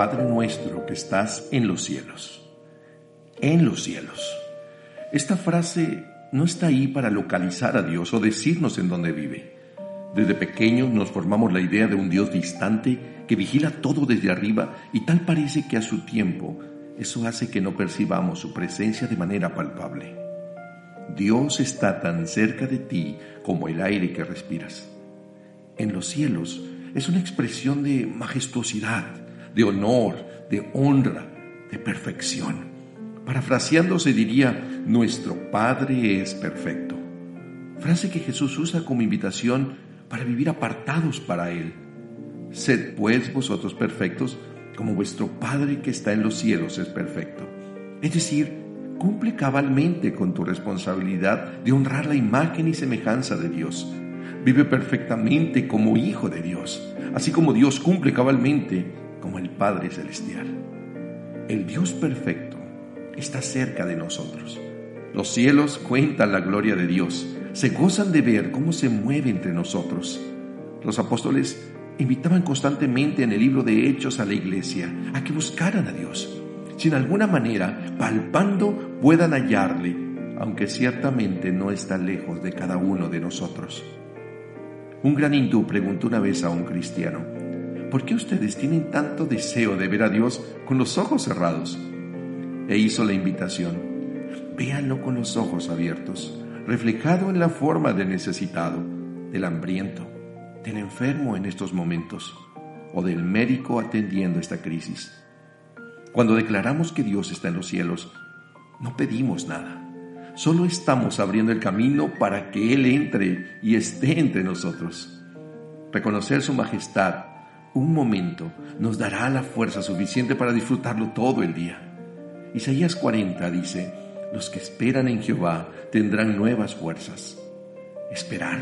Padre nuestro que estás en los cielos. En los cielos. Esta frase no está ahí para localizar a Dios o decirnos en dónde vive. Desde pequeños nos formamos la idea de un Dios distante que vigila todo desde arriba y tal parece que a su tiempo eso hace que no percibamos su presencia de manera palpable. Dios está tan cerca de ti como el aire que respiras. En los cielos es una expresión de majestuosidad, de honor, de honra, de perfección. Parafraseando se diría, nuestro Padre es perfecto. Frase que Jesús usa como invitación para vivir apartados para Él. Sed pues vosotros perfectos, como vuestro Padre que está en los cielos es perfecto. Es decir, cumple cabalmente con tu responsabilidad de honrar la imagen y semejanza de Dios. Vive perfectamente como hijo de Dios, así como Dios cumple cabalmente como el Padre Celestial. El Dios perfecto está cerca de nosotros. Los cielos cuentan la gloria de Dios se gozan de ver cómo se mueve entre nosotros. Los apóstoles invitaban constantemente en el libro de Hechos a la iglesia a que buscaran a Dios, si en alguna manera, palpando, puedan hallarle, aunque ciertamente no está lejos de cada uno de nosotros. Un gran hindú preguntó una vez a un cristiano, ¿por qué ustedes tienen tanto deseo de ver a Dios con los ojos cerrados? E hizo la invitación, véanlo con los ojos abiertos reflejado en la forma del necesitado, del hambriento, del enfermo en estos momentos o del médico atendiendo esta crisis. Cuando declaramos que Dios está en los cielos, no pedimos nada. Solo estamos abriendo el camino para que Él entre y esté entre nosotros. Reconocer su majestad un momento nos dará la fuerza suficiente para disfrutarlo todo el día. Isaías 40 dice, los que esperan en Jehová tendrán nuevas fuerzas. Esperar.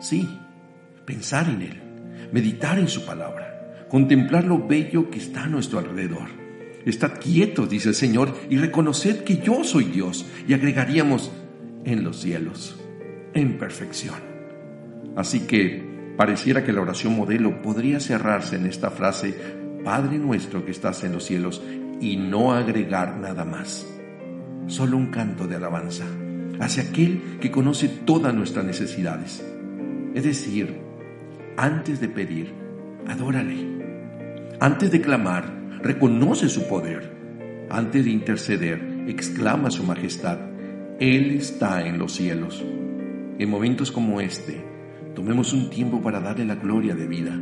Sí, pensar en Él, meditar en su palabra, contemplar lo bello que está a nuestro alrededor. Estad quietos, dice el Señor, y reconoced que yo soy Dios. Y agregaríamos en los cielos, en perfección. Así que pareciera que la oración modelo podría cerrarse en esta frase, Padre nuestro que estás en los cielos, y no agregar nada más solo un canto de alabanza hacia aquel que conoce todas nuestras necesidades. Es decir, antes de pedir, adórale. Antes de clamar, reconoce su poder. Antes de interceder, exclama su majestad. Él está en los cielos. En momentos como este, tomemos un tiempo para darle la gloria de vida.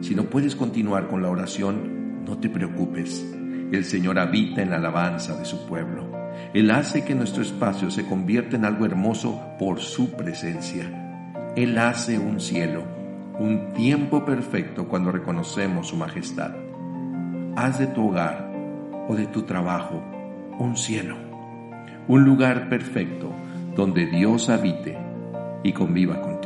Si no puedes continuar con la oración, no te preocupes. El Señor habita en la alabanza de su pueblo. Él hace que nuestro espacio se convierta en algo hermoso por su presencia. Él hace un cielo, un tiempo perfecto cuando reconocemos su majestad. Haz de tu hogar o de tu trabajo un cielo, un lugar perfecto donde Dios habite y conviva contigo.